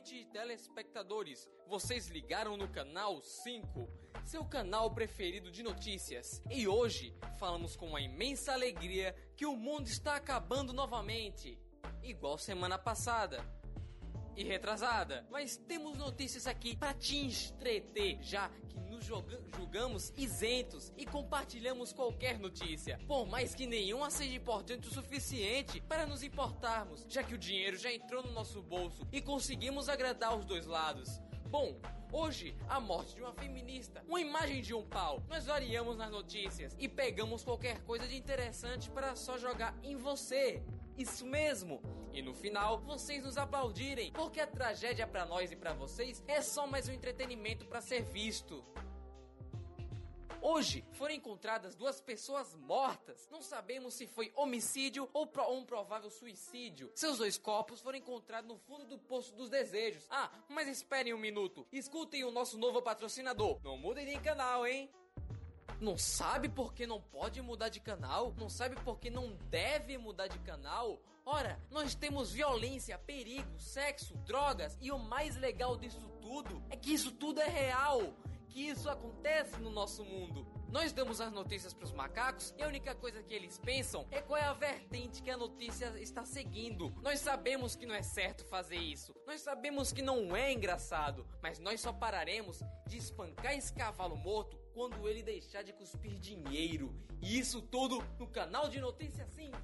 noite, telespectadores. Vocês ligaram no canal 5, seu canal preferido de notícias. E hoje falamos com uma imensa alegria que o mundo está acabando novamente, igual semana passada e retrasada. Mas temos notícias aqui para te entreter, já que nos julgamos isentos e compartilhamos qualquer notícia, por mais que nenhuma seja importante o suficiente para nos importarmos, já que o dinheiro já entrou no nosso bolso e conseguimos agradar os dois lados. Bom, hoje a morte de uma feminista, uma imagem de um pau. Nós variamos nas notícias e pegamos qualquer coisa de interessante para só jogar em você. Isso mesmo! E no final, vocês nos aplaudirem, porque a tragédia para nós e para vocês é só mais um entretenimento para ser visto. Hoje foram encontradas duas pessoas mortas. Não sabemos se foi homicídio ou um provável suicídio. Seus dois corpos foram encontrados no fundo do poço dos desejos. Ah, mas esperem um minuto. Escutem o nosso novo patrocinador. Não mudem de canal, hein? Não sabe por que não pode mudar de canal? Não sabe por que não deve mudar de canal? Ora, nós temos violência, perigo, sexo, drogas e o mais legal disso tudo é que isso tudo é real que isso acontece no nosso mundo. Nós damos as notícias para os macacos e a única coisa que eles pensam é qual é a vertente que a notícia está seguindo. Nós sabemos que não é certo fazer isso. Nós sabemos que não é engraçado, mas nós só pararemos de espancar esse cavalo morto quando ele deixar de cuspir dinheiro. E isso tudo no canal de Notícia 5.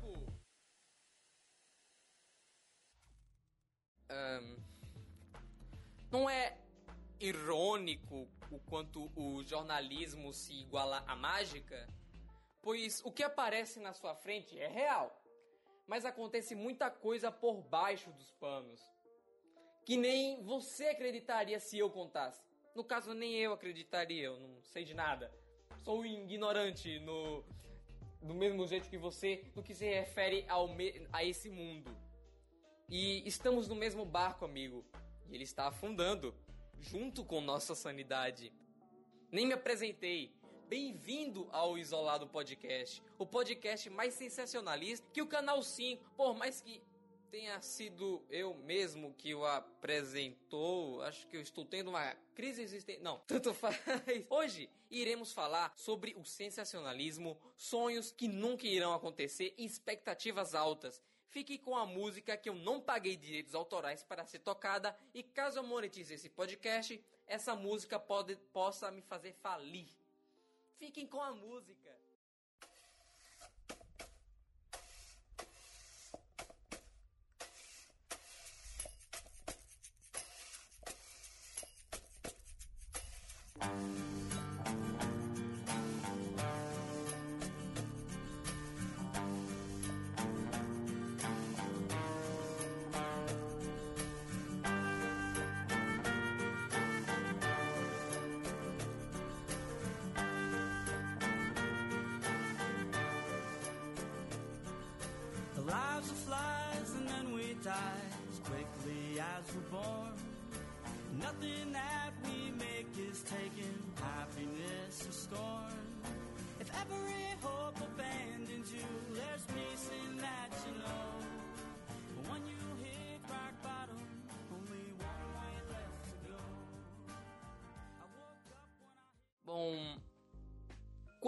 Um, não é irônico o quanto o jornalismo se iguala à mágica, pois o que aparece na sua frente é real, mas acontece muita coisa por baixo dos panos, que nem você acreditaria se eu contasse. No caso, nem eu acreditaria, eu não sei de nada. Sou ignorante no do mesmo jeito que você no que se refere ao me, a esse mundo. E estamos no mesmo barco, amigo, e ele está afundando junto com nossa sanidade. Nem me apresentei. Bem-vindo ao Isolado Podcast, o podcast mais sensacionalista que o Canal 5, por mais que tenha sido eu mesmo que o apresentou, acho que eu estou tendo uma crise existente. Não, tanto faz. Hoje iremos falar sobre o sensacionalismo, sonhos que nunca irão acontecer e expectativas altas. Fique com a música que eu não paguei direitos autorais para ser tocada e caso eu monetize esse podcast, essa música pode, possa me fazer falir. Fiquem com a música.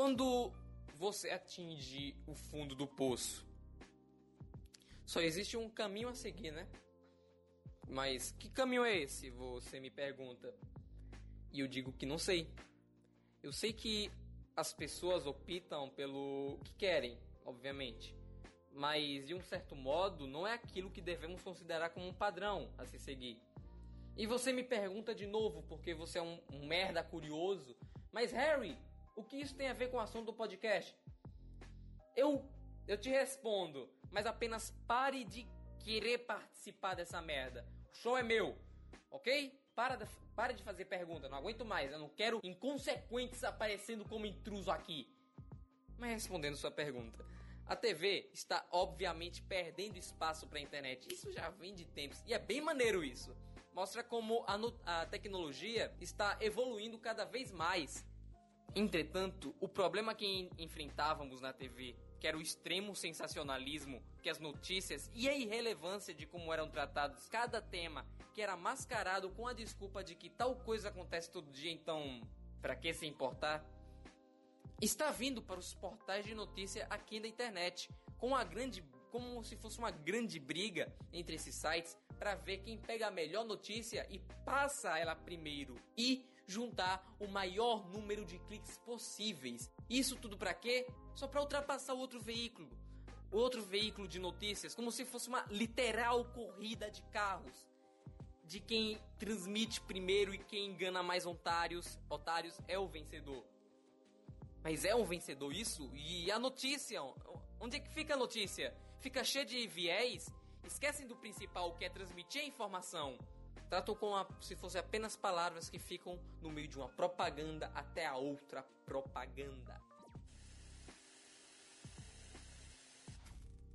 Quando você atinge o fundo do poço, só existe um caminho a seguir, né? Mas que caminho é esse? Você me pergunta. E eu digo que não sei. Eu sei que as pessoas optam pelo que querem, obviamente. Mas de um certo modo, não é aquilo que devemos considerar como um padrão a se seguir. E você me pergunta de novo, porque você é um, um merda curioso. Mas Harry, o que isso tem a ver com o assunto do podcast? Eu, eu te respondo, mas apenas pare de querer participar dessa merda. O show é meu, ok? Para de, para de fazer pergunta, não aguento mais. Eu não quero inconsequentes aparecendo como intruso aqui. Mas respondendo sua pergunta, a TV está obviamente perdendo espaço para a internet. Isso já vem de tempos e é bem maneiro isso. Mostra como a, a tecnologia está evoluindo cada vez mais. Entretanto, o problema que enfrentávamos na TV que era o extremo sensacionalismo que as notícias e a irrelevância de como eram tratados cada tema, que era mascarado com a desculpa de que tal coisa acontece todo dia, então para que se importar? Está vindo para os portais de notícia aqui da internet, com a grande como se fosse uma grande briga entre esses sites para ver quem pega a melhor notícia e passa ela primeiro e juntar o maior número de cliques possíveis. Isso tudo para quê? Só para ultrapassar o outro veículo. Outro veículo de notícias, como se fosse uma literal corrida de carros. De quem transmite primeiro e quem engana mais otários, otários é o vencedor. Mas é um vencedor isso? E a notícia? Onde é que fica a notícia? Fica cheia de viés? Esquecem do principal que é transmitir a informação. Tratam como se fossem apenas palavras que ficam no meio de uma propaganda até a outra propaganda.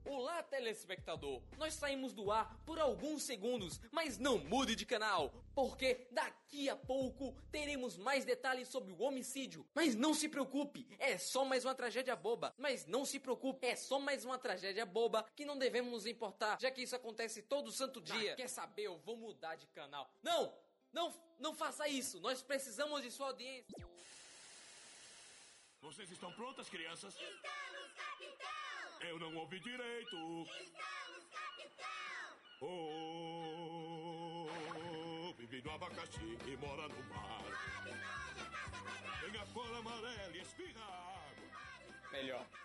Olá, telespectador! Nós saímos do ar por alguns segundos, mas não mude de canal, porque daqui a pouco teremos mais detalhes sobre o homicídio. Mas não se preocupe, é só mais uma tragédia boba. Mas não se preocupe, é só mais uma tragédia boba que não devemos nos importar, já que isso acontece todo santo dia. Ah, quer saber? Eu vou mudar de canal. Não! Não, não faça isso! Nós precisamos de sua audiência. Vocês estão prontas, crianças? Estamos, capitão! Eu não ouvi direito. Estamos, capitão! Oh, vive no abacaxi e mora no mar. Tem a cor amarela e espirra água. Melhor. É.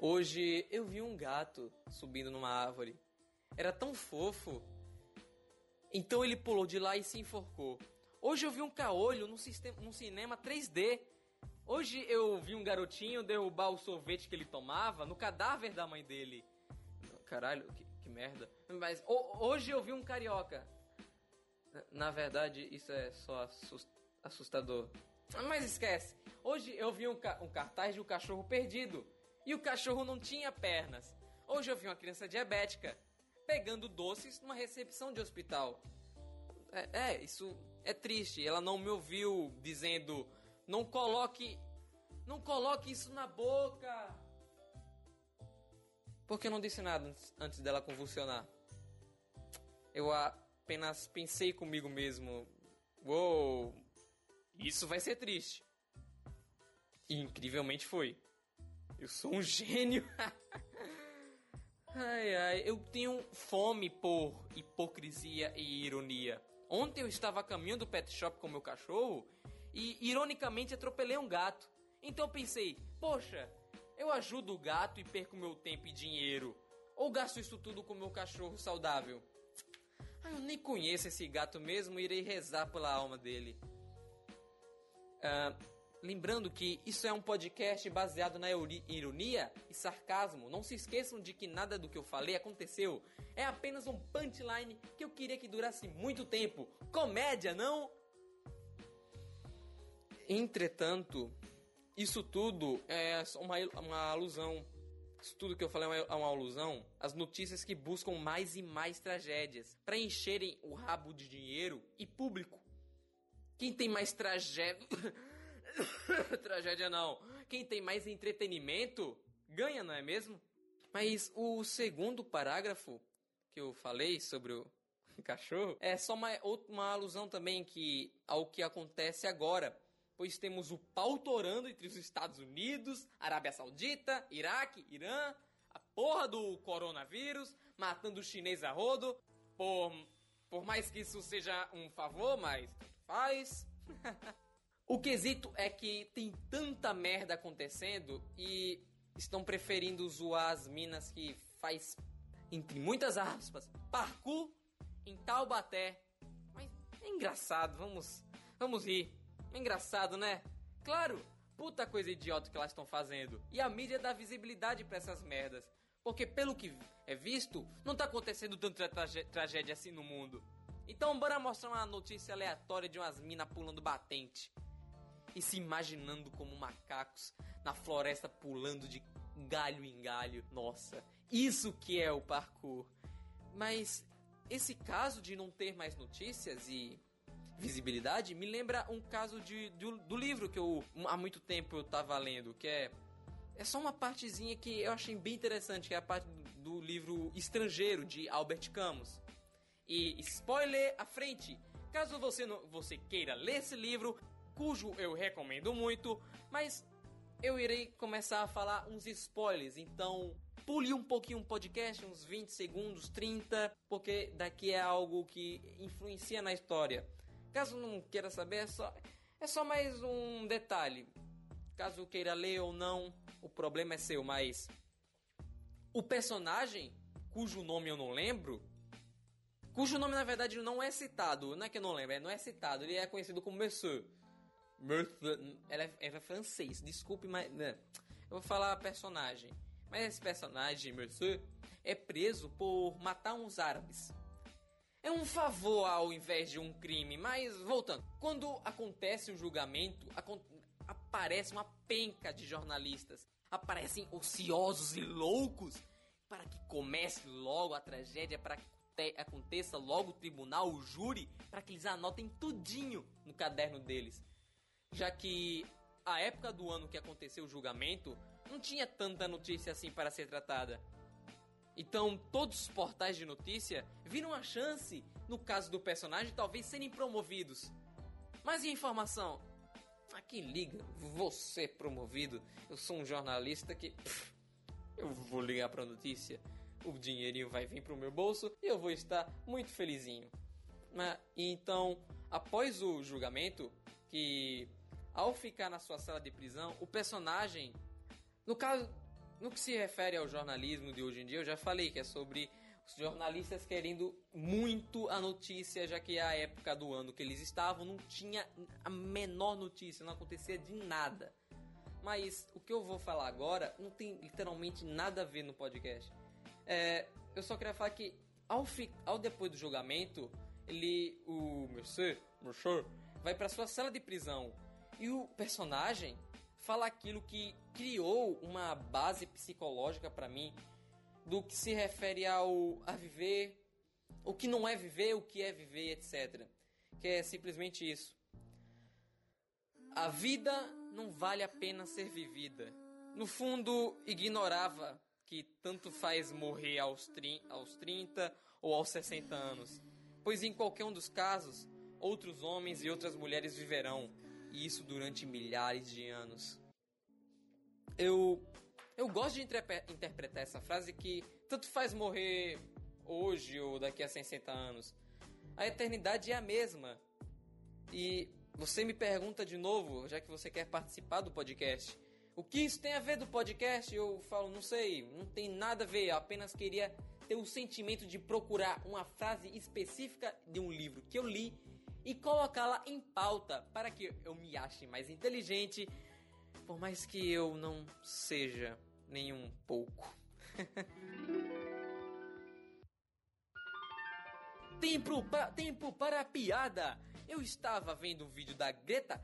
Hoje eu vi um gato subindo numa árvore. Era tão fofo. Então ele pulou de lá e se enforcou. Hoje eu vi um caolho num, sistema, num cinema 3D. Hoje eu vi um garotinho derrubar o sorvete que ele tomava no cadáver da mãe dele. Caralho, que, que merda. Mas ho- hoje eu vi um carioca. Na- verdade, isso é só assus- assustador. Mas esquece. Hoje eu vi um, ca- um cartaz de um cachorro perdido. E o cachorro não tinha pernas. Hoje eu vi uma criança diabética pegando doces numa recepção de hospital. É, é, isso é triste. Ela não me ouviu dizendo: "Não coloque, não coloque isso na boca". Porque eu não disse nada antes- dela convulsionar. Eu apenas pensei comigo mesmo: "Uou, isso vai ser triste". E incrivelmente foi. Eu sou um gênio. Ai, ai, eu tenho fome por hipocrisia e ironia. Ontem eu estava a caminho do pet shop com meu cachorro e, ironicamente, atropelei um gato. Então eu pensei, poxa, eu ajudo o gato e perco meu tempo e dinheiro. Ou gasto isso tudo com meu cachorro saudável? Ah, eu nem conheço esse gato mesmo e irei rezar pela alma dele. Ah, lembrando que isso é um podcast baseado na ironia e sarcasmo. Não se esqueçam de que nada do que eu falei aconteceu. É apenas um punchline que eu queria que durasse muito tempo. Comédia, não? Entretanto, isso tudo é uma, uma alusão. Isso tudo que eu falei é uma, é uma alusão às notícias que buscam mais e mais tragédias para encherem o rabo de dinheiro e público. Quem tem mais tragédia. tragédia não. Quem tem mais entretenimento ganha, não é mesmo? Mas o segundo parágrafo que eu falei sobre o cachorro é só uma, outra- uma alusão também que ao que acontece agora. Pois temos o pau torando entre os Estados Unidos, Arábia Saudita, Iraque, Irã, a porra do coronavírus, matando o chinês a rodo. Por, por mais que isso seja um favor, mas faz. O quesito é que tem tanta merda acontecendo e estão preferindo zoar as minas que faz, entre muitas aspas, parkour em Taubaté. Mas é engraçado, vamos, vamos rir. É engraçado, né? Claro, puta coisa idiota que elas estão fazendo. E a mídia dá visibilidade pra essas merdas. Porque pelo que é visto, não tá acontecendo tanta tragé- tragédia assim no mundo. Então bora mostrar uma notícia aleatória de umas minas pulando batente e se imaginando como macacos na floresta pulando de galho em galho. Nossa, isso que é o parkour. Mas esse caso de não ter mais notícias e visibilidade me lembra um caso de, do, do livro que eu há muito tempo eu tava lendo, que é é só uma partezinha que eu achei bem interessante, que é a parte do, livro Estrangeiro de Albert Camus. E spoiler à frente, caso você não, você queira ler esse livro, cujo eu recomendo muito, mas eu irei começar a falar uns spoilers, então pule um pouquinho o podcast, uns 20 segundos, 30, porque daqui é algo que influencia na história. Caso não queira saber, é só, é só mais um detalhe. Caso queira ler ou não, o problema é seu, mas o personagem, cujo nome eu não lembro, cujo nome na verdade não é citado, não é que eu não lembro, é, não é citado, ele é conhecido como Monsieur. Monsieur ela, é, ela é francês, desculpe, mas né, eu vou falar personagem. Mas esse personagem, Monsieur, é preso por matar uns árabes. É um favor ao invés de um crime, mas voltando. Quando acontece o julgamento, aparece uma penca de jornalistas. Aparecem ociosos e loucos para que comece logo a tragédia, para que aconteça logo o tribunal, o júri, para que eles anotem tudinho no caderno deles. Já que a época do ano que aconteceu o julgamento não tinha tanta notícia assim para ser tratada. Então, todos os portais de notícia viram a chance, no caso do personagem, talvez serem promovidos. Mas e a informação? A quem liga? Vou ser promovido. Eu sou um jornalista que. Pff, eu vou ligar para a notícia. O dinheirinho vai vir pro meu bolso e eu vou estar muito felizinho. Então, após o julgamento, que ao ficar na sua sala de prisão, o personagem, no caso, no que se refere ao jornalismo de hoje em dia, eu já falei que é sobre os jornalistas querendo muito a notícia, já que é a época do ano que eles estavam não tinha a menor notícia, não acontecia de nada. Mas o que eu vou falar agora não tem literalmente nada a ver no podcast. É, eu só queria falar que ao, ao depois do julgamento, ele, o Mercer, Mercer vai para sua cela de prisão e o personagem fala aquilo que criou uma base psicológica para mim do que se refere ao a viver, o que não é viver, o que é viver, etc. Que é simplesmente isso. A vida não vale a pena ser vivida. No fundo, ignorava que tanto faz morrer aos, aos 30 ou aos 60 anos, pois em qualquer um dos casos, outros homens e outras mulheres viverão, e isso durante milhares de anos. Eu eu gosto de interpretar essa frase que tanto faz morrer hoje ou daqui a 60 anos. A eternidade é a mesma. E você me pergunta de novo, já que você quer participar do podcast, o que isso tem a ver do podcast? Eu falo, não sei, não tem nada a ver, eu apenas queria ter o sentimento de procurar uma frase específica de um livro que eu li e colocá-la em pauta para que eu me ache mais inteligente por mais que eu não seja nem um pouco. tempo, tempo para a piada! Eu estava vendo um vídeo da Greta,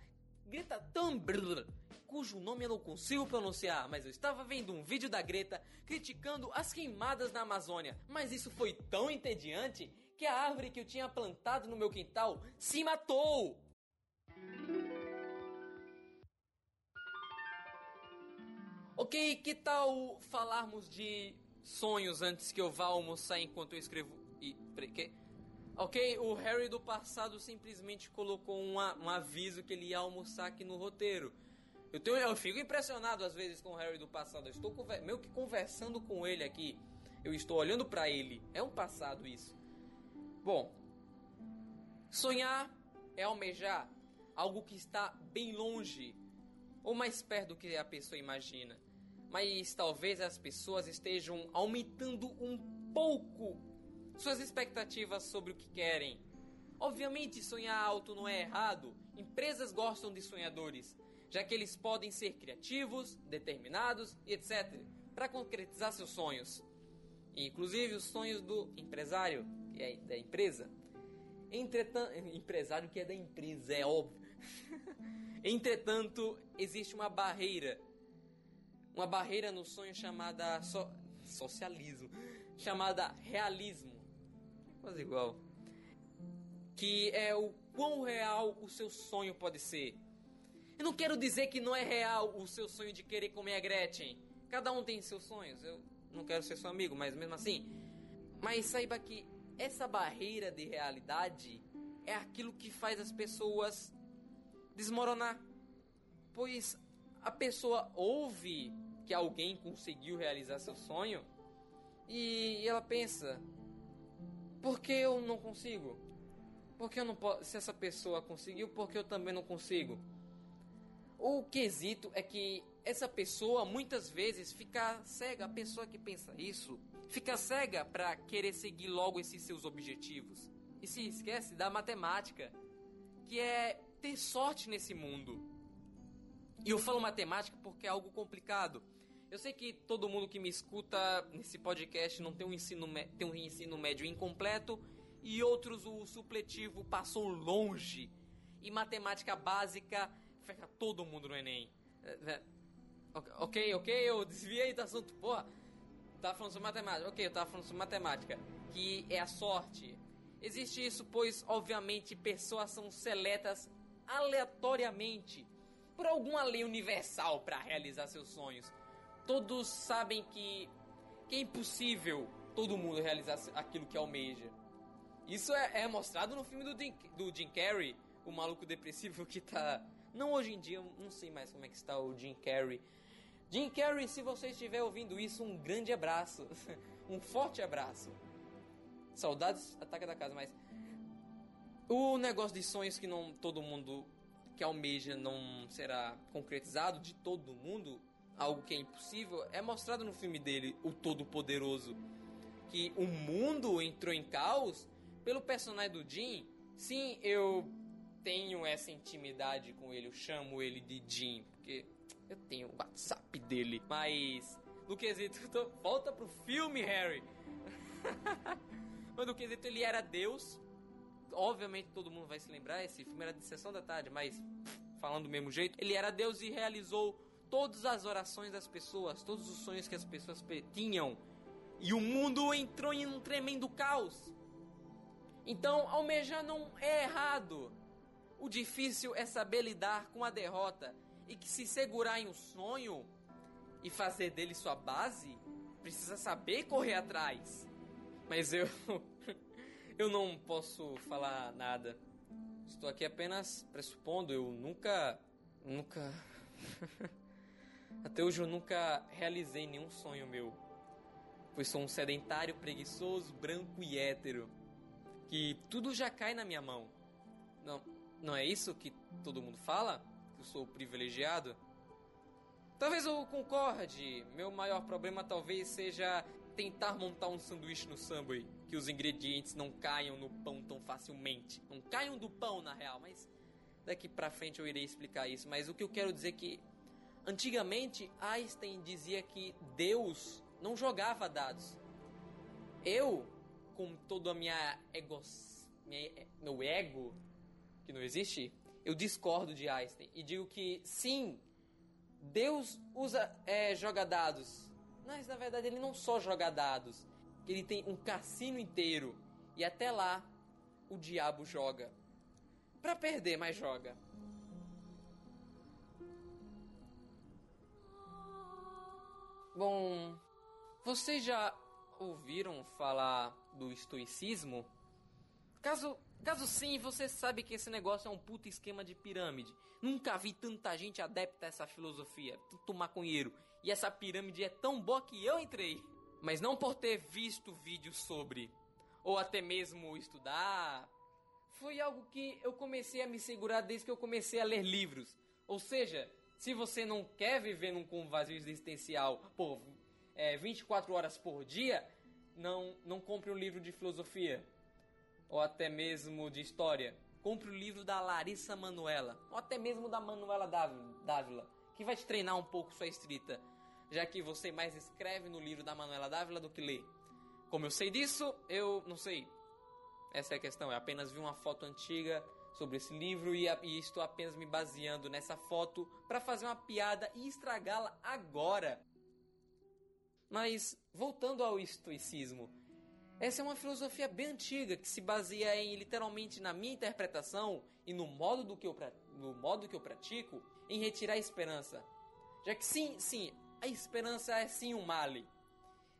Greta Thunberg, cujo nome eu não consigo pronunciar, mas eu estava vendo um vídeo da Greta criticando as queimadas na Amazônia. Mas isso foi tão entediante que a árvore que eu tinha plantado no meu quintal se matou! Ok, que tal falarmos de sonhos antes que eu vá almoçar enquanto eu escrevo. E, que? Ok, o Harry do passado simplesmente colocou um aviso que ele ia almoçar aqui no roteiro. Eu, tenho, eu fico impressionado às vezes com o Harry do passado. Eu estou meio que conversando com ele aqui. Eu estou olhando para ele. É um passado isso. Bom, sonhar é almejar algo que está bem longe ou mais perto do que a pessoa imagina mas talvez as pessoas estejam aumentando um pouco suas expectativas sobre o que querem. Obviamente, sonhar alto não é errado. Empresas gostam de sonhadores, já que eles podem ser criativos, determinados e etc. para concretizar seus sonhos, inclusive os sonhos do empresário, que é da empresa. Entretanto, empresário que é da empresa, é óbvio. Entretanto, existe uma barreira uma barreira no sonho chamada so, socialismo, chamada realismo. Quase igual. Que é o quão real o seu sonho pode ser. Eu não quero dizer que não é real o seu sonho de querer comer a Gretchen. Cada um tem seus sonhos. Eu não quero ser seu amigo, mas mesmo assim. Mas saiba que essa barreira de realidade é aquilo que faz as pessoas desmoronar. Pois a pessoa ouve que alguém conseguiu realizar seu sonho e ela pensa: por que eu não consigo? Por que eu não posso? Se essa pessoa conseguiu, por que eu também não consigo? O quesito é que essa pessoa muitas vezes fica cega, a pessoa que pensa isso, fica cega para querer seguir logo esses seus objetivos. E se esquece da matemática, que é ter sorte nesse mundo. E eu falo matemática porque é algo complicado. Eu sei que todo mundo que me escuta nesse podcast não tem um ensino, tem um ensino médio incompleto e outros o supletivo passou longe. E matemática básica ferra todo mundo no Enem. É, é, ok, ok, eu desviei do assunto. Porra, tava falando sobre matemática. Ok, eu tava falando sobre matemática. Que é a sorte. Existe isso, pois, obviamente, pessoas são seletas aleatoriamente por alguma lei universal para realizar seus sonhos. Todos sabem que, que é impossível todo mundo realizar aquilo que almeja. Isso é, é mostrado no filme do, Jim, do Jim Carrey, o maluco depressivo que tá não hoje em dia, não sei mais como é que está o Jim Carrey. Jim Carrey, se você estiver ouvindo isso, um grande abraço. um forte abraço. Saudades, ataca da casa, mas. O negócio de sonhos que não todo mundo que almeja não será concretizado de todo mundo, algo que é impossível, é mostrado no filme dele, O Todo-Poderoso. Que o mundo entrou em caos pelo personagem do Jim. Sim, eu tenho essa intimidade com ele, eu chamo ele de Jim, porque eu tenho o WhatsApp dele. Mas no quesito, tô, volta pro filme, Harry. mas no quesito ele era Deus. Obviamente todo mundo vai se lembrar, esse filme era de sessão da tarde, mas falando do mesmo jeito, ele era Deus e realizou todas as orações das pessoas, todos os sonhos que as pessoas tinham. E o mundo entrou em um tremendo caos. Então, almejar não é errado. O difícil é saber lidar com a derrota e que se segurar em um sonho e fazer dele sua base, precisa saber correr atrás. Mas eu eu não posso falar nada. Estou aqui apenas pressupondo, eu nunca nunca até hoje eu nunca realizei nenhum sonho meu. Pois sou um sedentário preguiçoso, branco e hétero, que tudo já cai na minha mão. Não, não é isso que todo mundo fala? Eu sou privilegiado? Talvez eu concorde. Meu maior problema talvez seja tentar montar um sanduíche no Subway, que os ingredientes não caiam no pão tão facilmente. Não caiam do pão, na real, mas daqui pra frente eu irei explicar isso. Mas o que eu quero dizer é que antigamente Einstein dizia que Deus não jogava dados. Eu, com toda a minha ego, minha, meu ego, que não existe, eu discordo de Einstein e digo que sim, Deus usa é, joga dados, mas na verdade ele não só joga dados, ele tem um cassino inteiro e até lá o diabo joga. Pra perder, mas joga. Bom, vocês já ouviram falar do estoicismo? Caso Caso sim, você sabe que esse negócio é um puta esquema de pirâmide. Nunca vi tanta gente adepta a essa filosofia, tanto maconheiro. E essa pirâmide é tão boa que eu entrei. Mas não por ter visto vídeos sobre, ou até mesmo estudar. Foi algo que eu comecei a me segurar desde que eu comecei a ler livros. Ou seja, se você não quer viver num vazio existencial por é, 24 horas por dia, não, não compre um livro de filosofia ou até mesmo de história, compre o livro da Larissa Manuela, ou até mesmo da Manuela Dávila, que vai te treinar um pouco sua escrita, já que você mais escreve no livro da Manuela Dávila do que lê. Como eu sei disso, eu não sei. Essa é a questão. Eu apenas vi uma foto antiga sobre esse livro e, e estou apenas me baseando nessa foto para fazer uma piada e estragá-la agora. Mas voltando ao estoicismo, Essa é uma filosofia bem antiga que se baseia em literalmente na minha interpretação e no modo do que eu no modo que eu pratico em retirar a esperança. Já que sim, sim, a esperança é sim um male.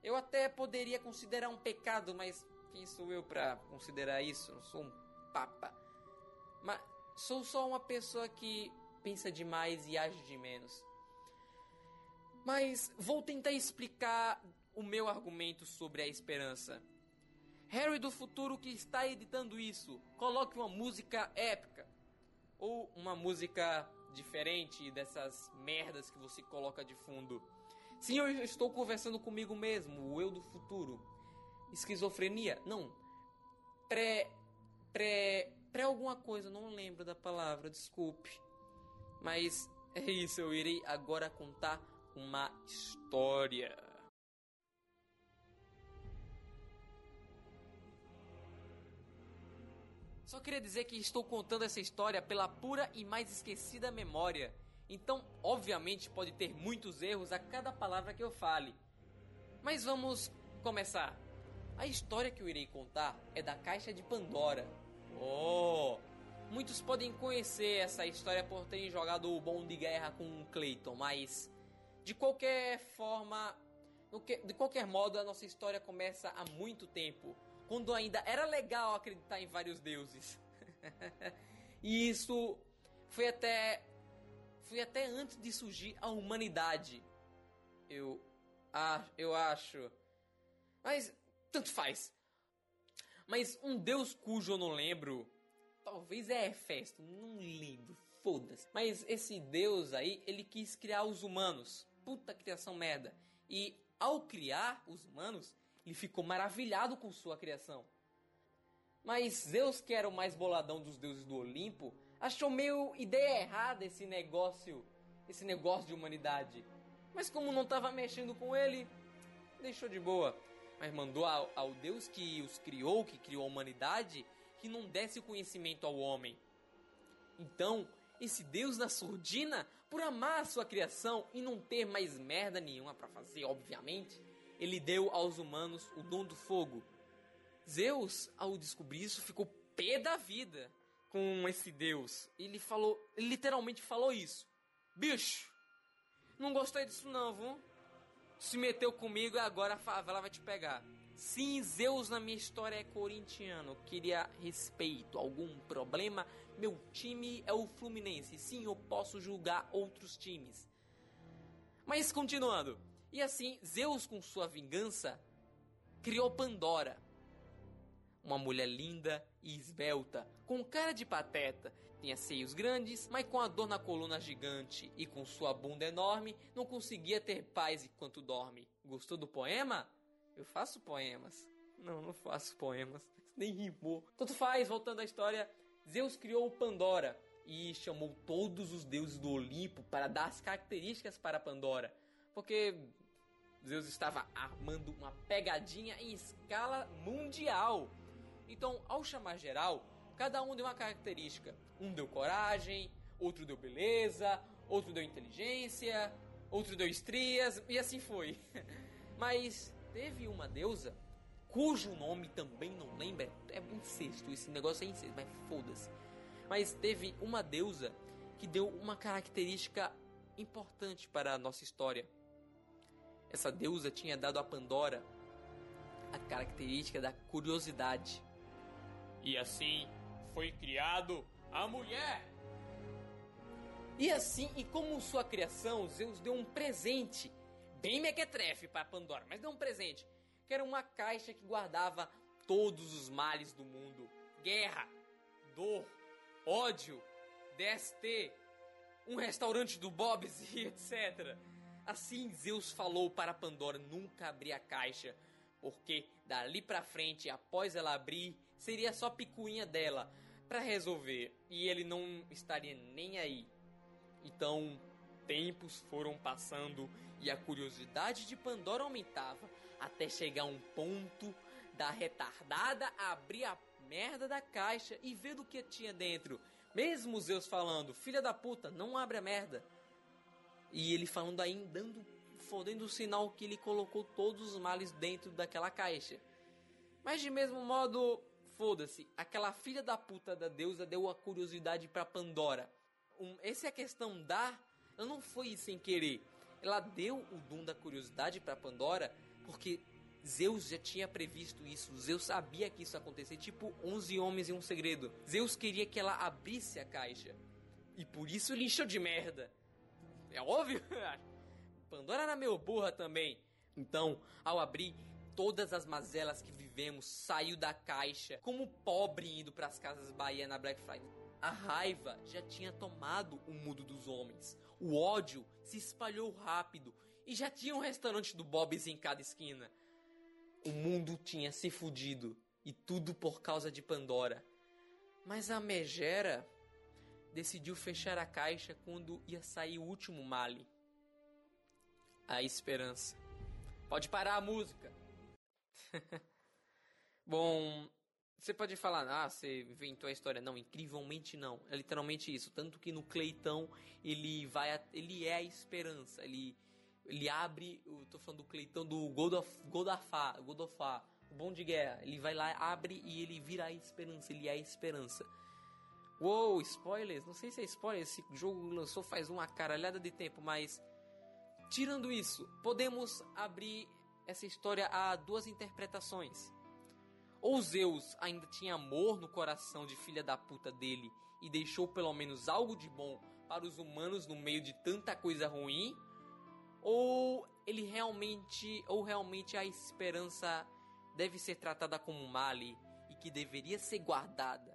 Eu até poderia considerar um pecado, mas quem sou eu para considerar isso? Não sou um papa. Mas sou só uma pessoa que pensa demais e age de menos. Mas vou tentar explicar o meu argumento sobre a esperança. Harry do futuro que está editando isso, coloque uma música épica ou uma música diferente dessas merdas que você coloca de fundo. Sim, eu estou conversando comigo mesmo, o eu do futuro. Esquizofrenia? Não. Pré. Pré. Pré alguma coisa, não lembro da palavra, desculpe. Mas é isso, eu irei agora contar uma história. Só queria dizer que estou contando essa história pela pura e mais esquecida memória. Então, obviamente, pode ter muitos erros a cada palavra que eu fale. Mas vamos começar. A história que eu irei contar é da Caixa de Pandora. Oh! Muitos podem conhecer essa história por terem jogado o Bom de Guerra com o Clayton, mas de qualquer forma, de qualquer modo, a nossa história começa há muito tempo quando ainda era legal acreditar em vários deuses. e isso foi até foi até antes de surgir a humanidade. Eu ah, eu acho. Mas tanto faz. Mas um deus cujo eu não lembro, talvez é Hefesto, não lembro, foda-se. Mas esse deus aí, ele quis criar os humanos. Puta criação merda. E ao criar os humanos, e ficou maravilhado com sua criação. Mas Zeus, que era o mais boladão dos deuses do Olimpo, achou meio ideia errada esse negócio, esse negócio de humanidade. Mas como não estava mexendo com ele, deixou de boa. Mas mandou ao, ao Deus que os criou, que criou a humanidade, que não desse o conhecimento ao homem. Então, esse Deus da surdina, por amar a sua criação e não ter mais merda nenhuma para fazer, obviamente, ele deu aos humanos o dom do fogo. Zeus, ao descobrir isso, ficou pé da vida com esse deus. Ele falou, literalmente falou isso. Bicho, não gostei disso não, viu? Se meteu comigo e agora a favela vai te pegar. Sim, Zeus na minha história é corintiano. Queria respeito. Algum problema? Meu time é o Fluminense. Sim, eu posso julgar outros times. Mas continuando. E assim, Zeus, com sua vingança, criou Pandora. Uma mulher linda e esbelta, com cara de pateta, tinha seios grandes, mas com a dor na coluna gigante e com sua bunda enorme, não conseguia ter paz enquanto dorme. Gostou do poema? Eu faço poemas. Não, não faço poemas. Nem rimou. Tanto faz, voltando à história, Zeus criou Pandora e chamou todos os deuses do Olimpo para dar as características para Pandora. Porque Zeus estava armando uma pegadinha em escala mundial. Então, ao chamar geral, cada um deu uma característica. Um deu coragem, outro deu beleza, outro deu inteligência, outro deu estrias, e assim foi. Mas teve uma deusa cujo nome também não lembra, é incesto, esse negócio é incesto, mas foda-se. Mas teve uma deusa que deu uma característica importante para a nossa história. Essa deusa tinha dado a Pandora a característica da curiosidade. E assim foi criado a mulher. E assim, e como sua criação, Zeus deu um presente, bem mequetrefe para Pandora, mas deu um presente, que era uma caixa que guardava todos os males do mundo: guerra, dor, ódio, DST, um restaurante do Bob's e etc. Assim Zeus falou para Pandora nunca abrir a caixa, porque dali para frente, após ela abrir, seria só picuinha dela para resolver e ele não estaria nem aí. Então, tempos foram passando e a curiosidade de Pandora aumentava até chegar a um ponto da retardada abrir a merda da caixa e ver do que tinha dentro. Mesmo Zeus falando, filha da puta, não abre a merda. E ele falando aí, dando, fodendo o sinal que ele colocou todos os males dentro daquela caixa. Mas de mesmo modo, foda-se, aquela filha da puta da deusa deu a curiosidade para Pandora. Um, essa é a questão da, ela não foi sem querer. Ela deu o dom da curiosidade para Pandora porque Zeus já tinha previsto isso. Zeus sabia que isso ia acontecer, tipo 11 homens e um segredo. Zeus queria que ela abrisse a caixa. E por isso ele encheu de merda. É óbvio. Pandora era meio burra também. Então, ao abrir, todas as mazelas que vivemos saiu da caixa, como pobre indo para as casas Bahia na Black Friday. A raiva já tinha tomado o mundo dos homens. O ódio se espalhou rápido e já tinha um restaurante do Bob's em cada esquina. O mundo tinha se fudido e tudo por causa de Pandora. Mas a Megera decidiu fechar a caixa quando ia sair o último male. A esperança. Pode parar a música. Bom, você pode falar, ah, você inventou a história. Não, incrivelmente não. É literalmente isso. Tanto que no Cleitão ele vai, a, ele é a esperança. Ele, ele abre, eu tô falando do Cleitão do Godofá, Godofá, o bom de guerra. Ele vai lá, abre e ele vira a esperança. Ele é a esperança. Uou, spoilers? Não sei se é spoiler. Esse jogo lançou faz uma caralhada de tempo, mas tirando isso, podemos abrir essa história a duas interpretações. Ou Zeus ainda tinha amor no coração de filha da puta dele e deixou pelo menos algo de bom para os humanos no meio de tanta coisa ruim, ou ele realmente, ou realmente a esperança deve ser tratada como um male e que deveria ser guardada.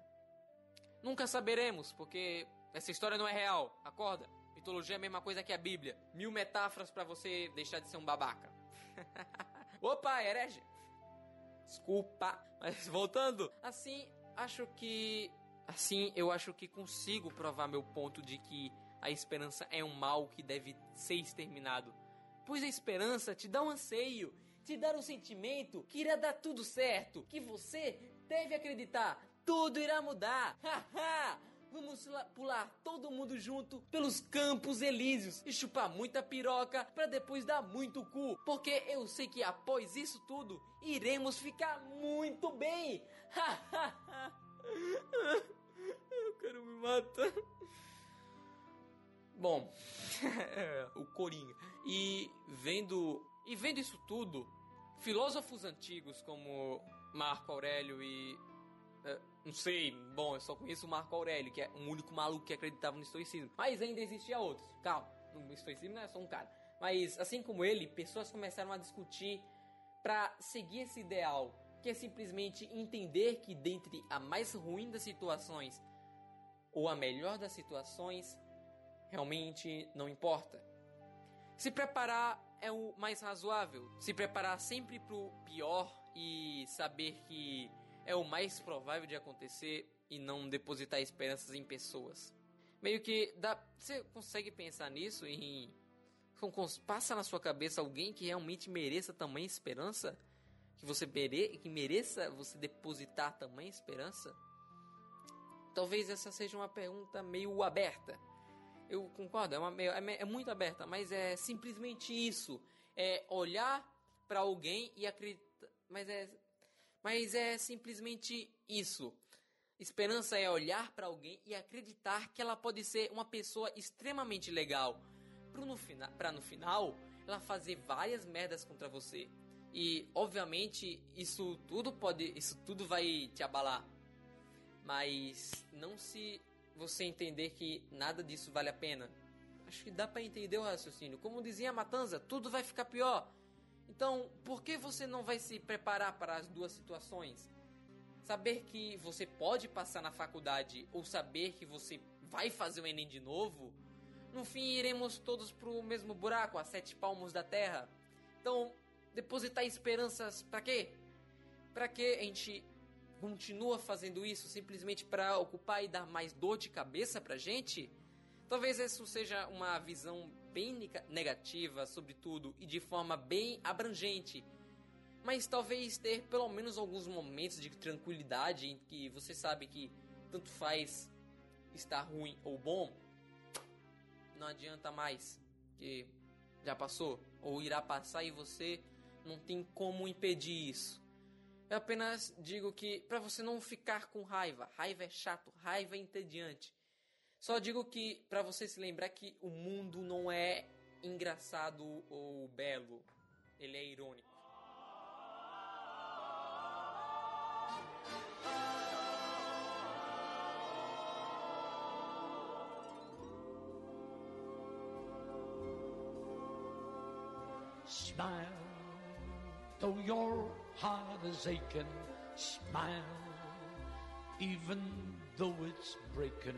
Nunca saberemos, porque essa história não é real. Acorda? Mitologia é a mesma coisa que a Bíblia. Mil metáforas para você deixar de ser um babaca. Opa, herege. Desculpa. Mas voltando. Assim, acho que. Assim, eu acho que consigo provar meu ponto de que a esperança é um mal que deve ser exterminado. Pois a esperança te dá um anseio, te dá um sentimento que irá dar tudo certo, que você deve acreditar. Tudo irá mudar. Haha! Vamos pular todo mundo junto pelos campos elíseos e chupar muita piroca para depois dar muito cu, porque eu sei que após isso tudo iremos ficar muito bem. eu quero me matar. Bom, o Coringa. E vendo e vendo isso tudo, filósofos antigos como Marco Aurélio e não sei, bom, eu só conheço o Marco Aurélio, que é um único maluco que acreditava no estoicismo. Mas ainda existia outros. Calma, o estoicismo não é só um cara. Mas assim como ele, pessoas começaram a discutir para seguir esse ideal, que é simplesmente entender que dentre a mais ruim das situações ou a melhor das situações, realmente não importa. Se preparar é o mais razoável. Se preparar sempre pro pior e saber que é o mais provável de acontecer e não depositar esperanças em pessoas. Meio que dá, você consegue pensar nisso e passa na sua cabeça alguém que realmente mereça também esperança, que você mere, que mereça você depositar também esperança? Talvez essa seja uma pergunta meio aberta. Eu concordo, é, uma, é, é muito aberta, mas é simplesmente isso. É olhar para alguém e acreditar. Mas é mas é simplesmente isso. Esperança é olhar para alguém e acreditar que ela pode ser uma pessoa extremamente legal, para no, no final ela fazer várias merdas contra você. E obviamente isso tudo pode, isso tudo vai te abalar. Mas não se você entender que nada disso vale a pena. Acho que dá para entender o raciocínio. Como dizia a Matanza, tudo vai ficar pior. Então, por que você não vai se preparar para as duas situações? Saber que você pode passar na faculdade ou saber que você vai fazer o Enem de novo, no fim iremos todos para o mesmo buraco, a sete palmos da terra. Então, depositar esperanças para quê? Para que a gente continua fazendo isso simplesmente para ocupar e dar mais dor de cabeça pra gente? Talvez isso seja uma visão bem negativa sobre tudo e de forma bem abrangente. Mas talvez ter pelo menos alguns momentos de tranquilidade em que você sabe que tanto faz estar ruim ou bom, não adianta mais, que já passou ou irá passar e você não tem como impedir isso. Eu apenas digo que para você não ficar com raiva, raiva é chato, raiva é entediante. Só digo que para você se lembrar que o mundo não é engraçado ou belo, ele é irônico. Smile, though your heart is aching. Smile, even though it's breaking.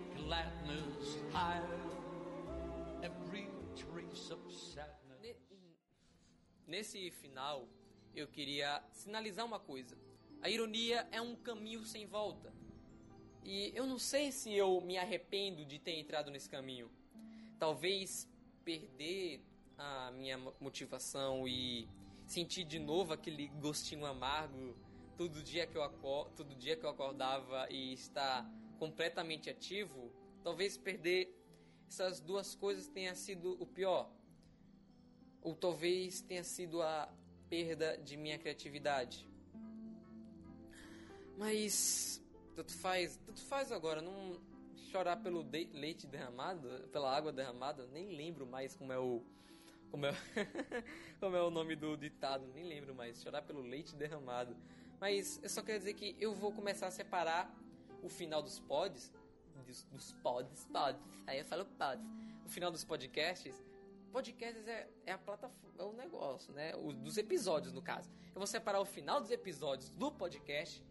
gladness, hide every trace of sadness. Ne- Nesse final, eu queria sinalizar uma coisa. A ironia é um caminho sem volta. E eu não sei se eu me arrependo de ter entrado nesse caminho. Talvez perder a minha mo- motivação e sentir de novo aquele gostinho amargo todo dia que eu todo dia que eu acordava e estar completamente ativo, talvez perder essas duas coisas tenha sido o pior. Ou talvez tenha sido a perda de minha criatividade. Mas tanto faz, tanto faz agora, não chorar pelo de- leite derramado, pela água derramada, nem lembro mais como é o como é, como é o nome do ditado, nem lembro mais, chorar pelo leite derramado. Mas eu só quero dizer que eu vou começar a separar o final dos pods, dos, dos pods, pods, aí eu falo pods, o final dos podcasts. Podcasts é, é a plataforma, é o negócio, né? O, dos episódios, no caso. Eu vou separar o final dos episódios do podcast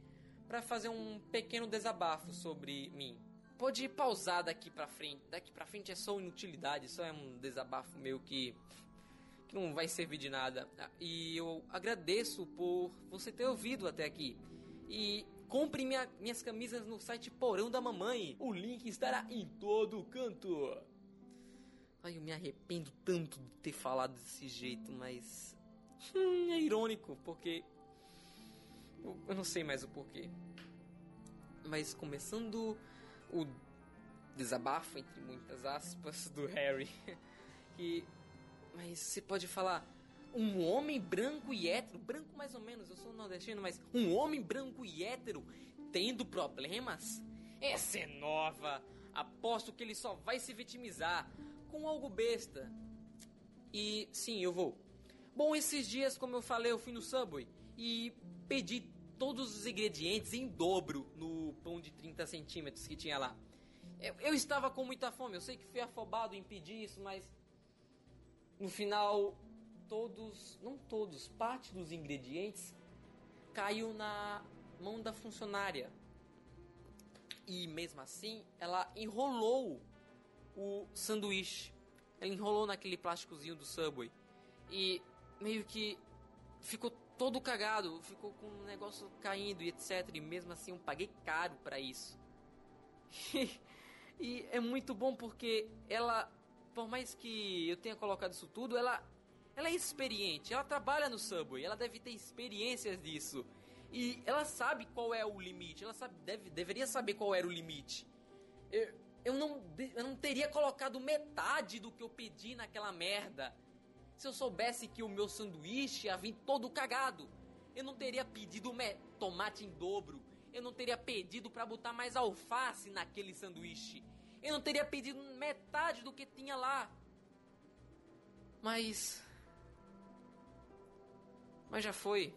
para fazer um pequeno desabafo sobre mim. Pode pausar daqui pra frente. Daqui pra frente é só inutilidade, só é um desabafo meio que que não vai servir de nada. Ah, E eu agradeço por você ter ouvido até aqui. E compre minha- minhas camisas no site Porão da Mamãe. O link estará em todo canto. Ai, eu me arrependo tanto de ter falado desse jeito, mas hum, é irônico, porque eu eu não sei mais o porquê. Mas começando o desabafo entre muitas aspas do Harry, que mas você pode falar um homem branco e hétero, branco mais ou menos, eu sou nordestino, mas um homem branco e hétero tendo problemas? Essa é nova. Aposto que ele só vai se vitimizar com algo besta. E sim, eu vou. Bom, esses dias, como eu falei, eu fui no Subway e pedi todos os ingredientes em dobro no pão de 30 centímetros que tinha lá. Eu, eu estava com muita fome, eu sei que fui afobado em pedir isso, mas no final, todos, não todos, parte dos ingredientes caiu na mão da funcionária. E mesmo assim, ela enrolou o sanduíche. Ela enrolou naquele plásticozinho do Subway. E meio que ficou todo cagado, ficou com um negócio caindo e etc. E mesmo assim eu paguei caro pra isso. e é muito bom porque ela, por mais que eu tenha colocado isso tudo, ela, ela é experiente. Ela trabalha no Subway, ela deve ter experiências disso. E ela sabe qual é o limite, ela sabe, deve, deveria saber qual era o limite. Eu, eu, não, eu não teria colocado metade do que eu pedi naquela merda. Se eu soubesse que o meu sanduíche ia vir todo cagado, eu não teria pedido tomate em dobro. Eu não teria pedido pra botar mais alface naquele sanduíche. Eu não teria pedido metade do que tinha lá. Mas. Mas já foi.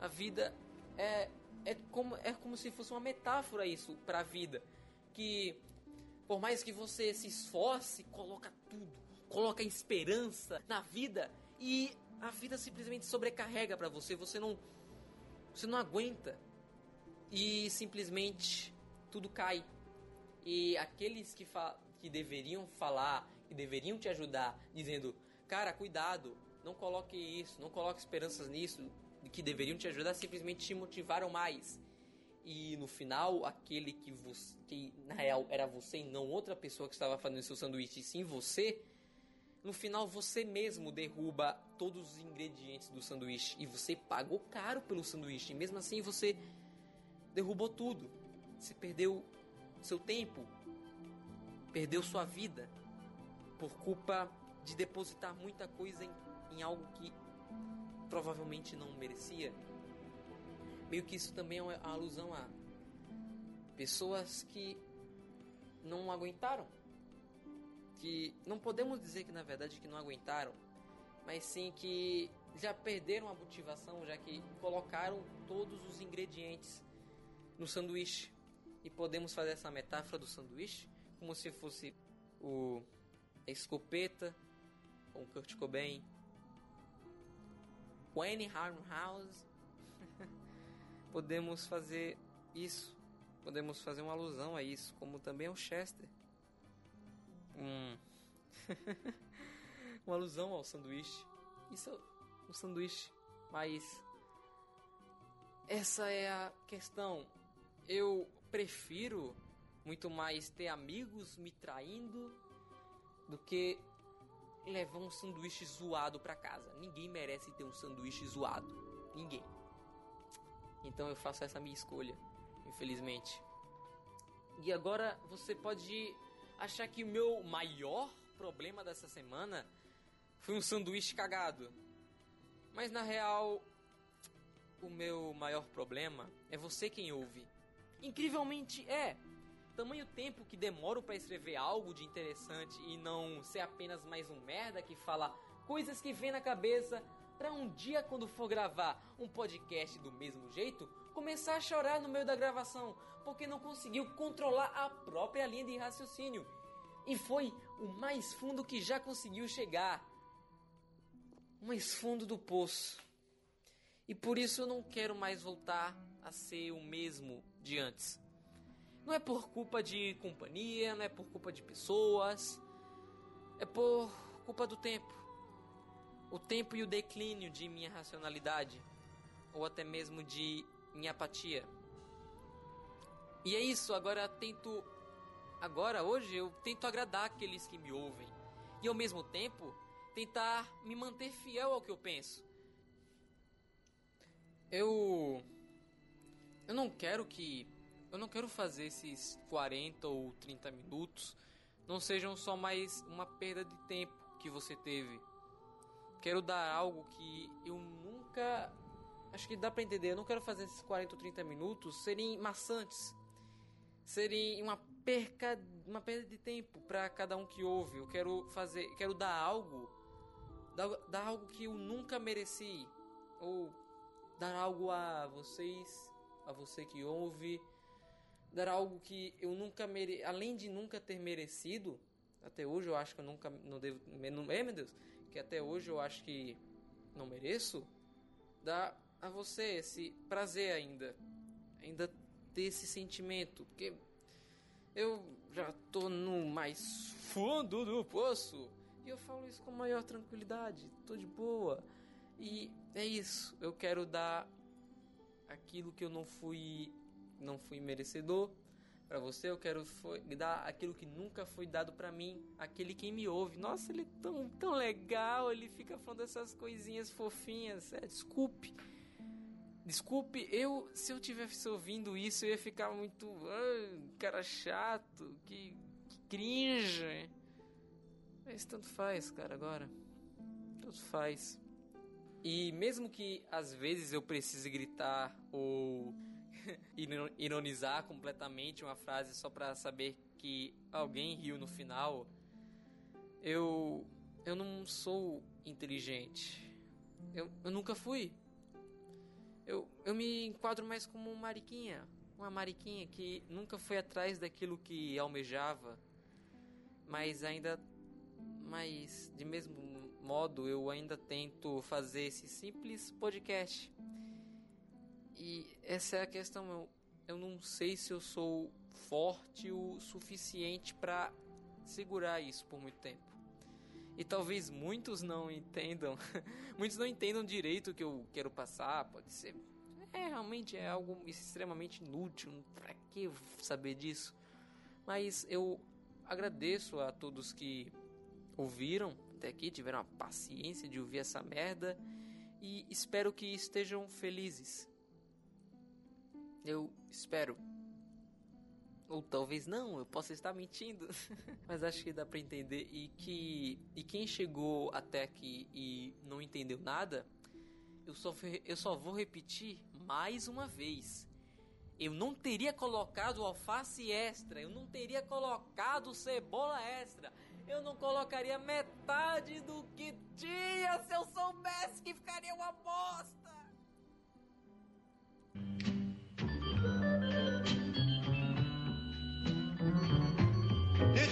A vida é, é, como, é como se fosse uma metáfora isso pra vida. Que por mais que você se esforce, coloca tudo, coloca esperança na vida e a vida simplesmente sobrecarrega pra você, você não você não aguenta e simplesmente tudo cai. E aqueles que, que deveriam falar, que deveriam te ajudar, dizendo: "Cara, cuidado, não coloque isso, não coloque esperanças nisso, que deveriam te ajudar simplesmente te motivaram mais. E no final, aquele que, você, que na real era você e não outra pessoa que estava fazendo seu sanduíche, sim você, no final você mesmo derruba todos os ingredientes do sanduíche e você pagou caro pelo sanduíche. E mesmo assim você derrubou tudo. Você perdeu seu tempo, perdeu sua vida por culpa de depositar muita coisa em, em algo que provavelmente não merecia. Meio que isso também é uma alusão a pessoas que não aguentaram. Que não podemos dizer que na verdade que não aguentaram, mas sim que já perderam a motivação, já que colocaram todos os ingredientes no sanduíche. E podemos fazer essa metáfora do sanduíche como se fosse o a escopeta com Kurt Cobain, Wayne Harmhouse. podemos fazer isso, podemos fazer uma alusão a isso, como também o Chester. Um uma alusão ao sanduíche. Isso é um sanduíche, mas essa é a questão. Eu prefiro muito mais ter amigos me traindo do que levar um sanduíche zoado para casa. Ninguém merece ter um sanduíche zoado. Ninguém. Então eu faço essa minha escolha, infelizmente. E agora você pode achar que o meu maior problema dessa semana foi um sanduíche cagado. Mas na real, o meu maior problema é você quem ouve. Incrivelmente é. Tamanho tempo que demoro para escrever algo de interessante e não ser apenas mais um merda que fala coisas que vem na cabeça para um dia quando for gravar um podcast do mesmo jeito, começar a chorar no meio da gravação, porque não conseguiu controlar a própria linha de raciocínio. E foi o mais fundo que já conseguiu chegar. O mais fundo do poço. E por isso eu não quero mais voltar a ser o mesmo de antes. Não é por culpa de companhia, não é por culpa de pessoas, é por culpa do tempo. O tempo e o declínio de minha racionalidade, ou até mesmo de minha apatia. E é isso, agora tento agora hoje eu tento agradar aqueles que me ouvem e ao mesmo tempo tentar me manter fiel ao que eu penso. Eu eu não quero que eu não quero fazer esses 40 ou 30 minutos não sejam só mais uma perda de tempo que você teve. Quero dar algo que eu nunca. Acho que dá pra entender. Eu não quero fazer esses 40 ou 30 minutos serem maçantes. Serem uma perca, uma perda de tempo para cada um que ouve. Eu quero fazer, quero dar algo, dar, dar algo que eu nunca mereci ou dar algo a vocês, a você que ouve, dar algo que eu nunca mere... além de nunca ter merecido, até hoje eu acho que eu nunca não devo, não, é, meu Deus, que até hoje eu acho que não mereço, dar a você esse prazer ainda, ainda ter esse sentimento, porque eu já tô no mais fundo do poço e eu falo isso com maior tranquilidade, tô de boa. E é isso, eu quero dar aquilo que eu não fui não fui merecedor para você, eu quero foi, dar aquilo que nunca foi dado para mim, aquele que me ouve. Nossa, ele é tão, tão legal, ele fica falando essas coisinhas fofinhas. É, desculpe. Desculpe, eu se eu tivesse ouvindo isso, eu ia ficar muito, ah, cara chato, que, que cringe. Mas tanto faz, cara, agora. Tanto faz. E mesmo que às vezes eu precise gritar ou ironizar completamente uma frase só para saber que alguém riu no final, eu eu não sou inteligente. Eu, eu nunca fui. Eu, eu me enquadro mais como uma mariquinha. Uma mariquinha que nunca foi atrás daquilo que almejava, mas ainda. Mas, de mesmo modo, eu ainda tento fazer esse simples podcast e essa é a questão. Eu, eu não sei se eu sou forte o suficiente para segurar isso por muito tempo. E talvez muitos não entendam, muitos não entendam direito o que eu quero passar. Pode ser, é realmente é algo extremamente inútil. Pra que saber disso? Mas eu agradeço a todos que ouviram até aqui, tiveram a paciência de ouvir essa merda e espero que estejam felizes. Eu espero. Ou talvez não, eu possa estar mentindo. Mas acho que dá para entender e que e quem chegou até aqui e não entendeu nada, eu só eu só vou repetir mais uma vez. Eu não teria colocado alface extra, eu não teria colocado cebola extra. Eu não colocaria metade do que tinha se eu soubesse que ficaria uma bosta.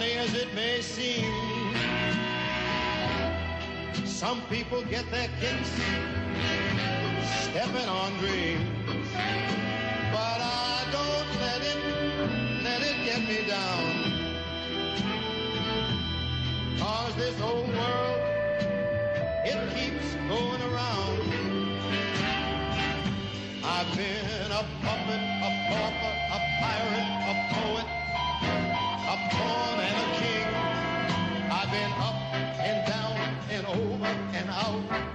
Funny as it may seem, some people get their kicks stepping on dreams. But I don't let it, let it get me down. Cause this old world, it keeps going around. I've been a puppet, a pauper, a pirate, a poet, a pawn and a king. I've been up and down and over and out.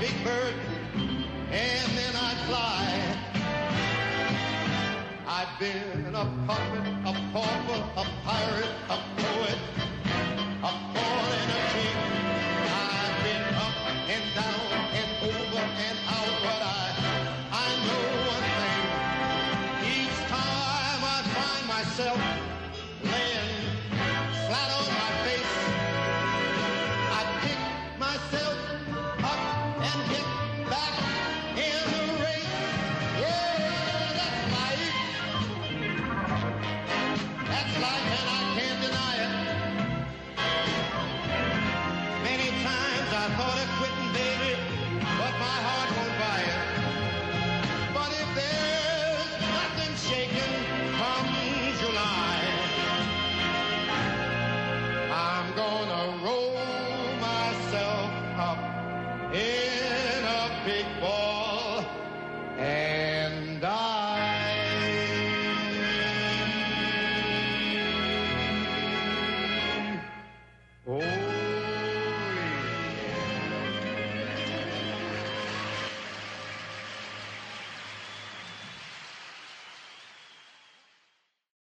Big bird and then I'd fly. I've been a puppet, a pauper, a pirate, a poet,